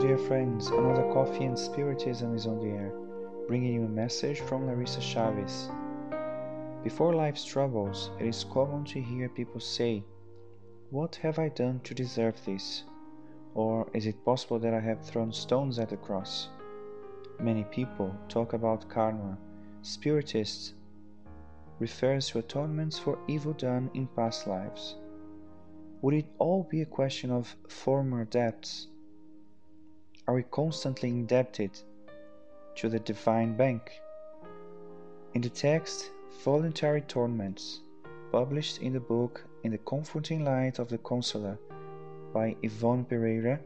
friends, another Coffee and Spiritism is on the air, bringing you a message from Larissa Chavez. Before life's troubles, it is common to hear people say, What have I done to deserve this? Or is it possible that I have thrown stones at the cross? Many people talk about karma. Spiritists refers to atonements for evil done in past lives. Would it all be a question of former debts? Are we constantly indebted to the divine bank? In the text, Voluntary Torments, published in the book In the Comforting Light of the Consoler by Yvonne Pereira,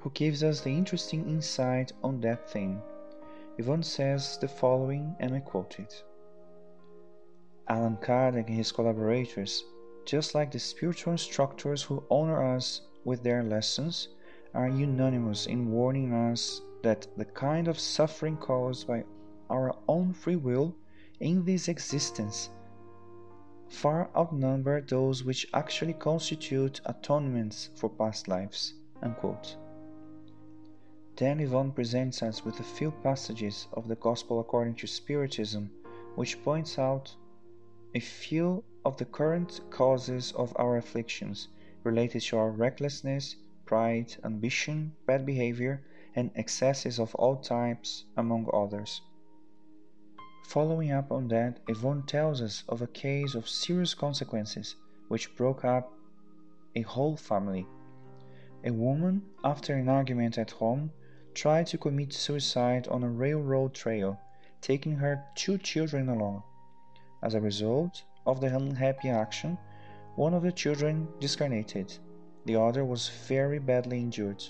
who gives us the interesting insight on that theme. Yvonne says the following, and I quote it Allan Kardec and his collaborators, just like the spiritual instructors who honor us with their lessons, are unanimous in warning us that the kind of suffering caused by our own free will in this existence far outnumber those which actually constitute atonements for past lives. Unquote. Then Yvonne presents us with a few passages of the Gospel according to Spiritism, which points out a few of the current causes of our afflictions related to our recklessness, pride, ambition, bad behavior, and excesses of all types, among others. Following up on that, Yvonne tells us of a case of serious consequences which broke up a whole family. A woman, after an argument at home, tried to commit suicide on a railroad trail, taking her two children along. As a result of the unhappy action, one of the children discarnated, the other was very badly injured,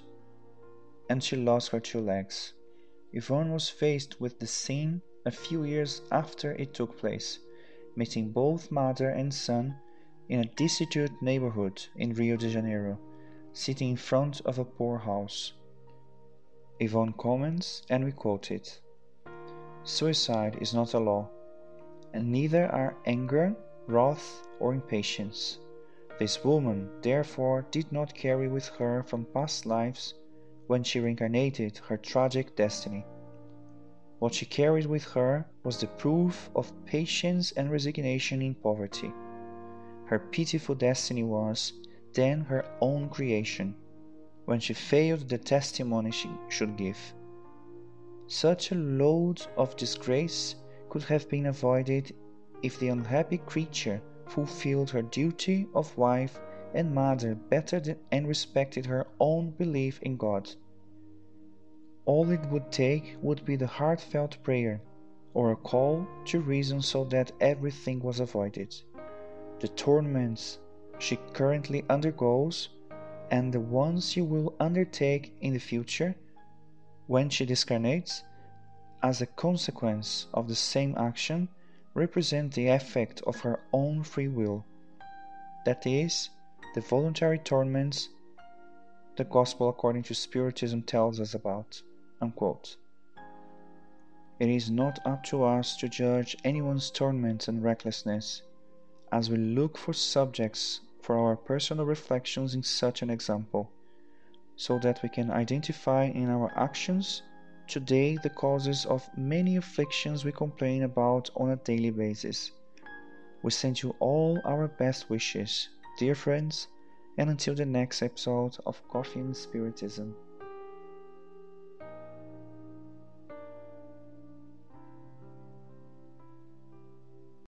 and she lost her two legs. Yvonne was faced with the scene a few years after it took place, meeting both mother and son in a destitute neighborhood in Rio de Janeiro, sitting in front of a poor house. Yvonne comments, and we quote it Suicide is not a law, and neither are anger, wrath, or impatience. This woman, therefore, did not carry with her from past lives when she reincarnated her tragic destiny. What she carried with her was the proof of patience and resignation in poverty. Her pitiful destiny was, then, her own creation, when she failed the testimony she should give. Such a load of disgrace could have been avoided if the unhappy creature fulfilled her duty of wife and mother better and respected her own belief in God. All it would take would be the heartfelt prayer or a call to reason so that everything was avoided. The torments she currently undergoes and the ones she will undertake in the future when she discarnates as a consequence of the same action represent the effect of her own free will. That is, the voluntary torments the Gospel according to Spiritism tells us about. Unquote. It is not up to us to judge anyone's torment and recklessness, as we look for subjects for our personal reflections in such an example, so that we can identify in our actions today the causes of many afflictions we complain about on a daily basis. We send you all our best wishes, dear friends, and until the next episode of Coffee and Spiritism.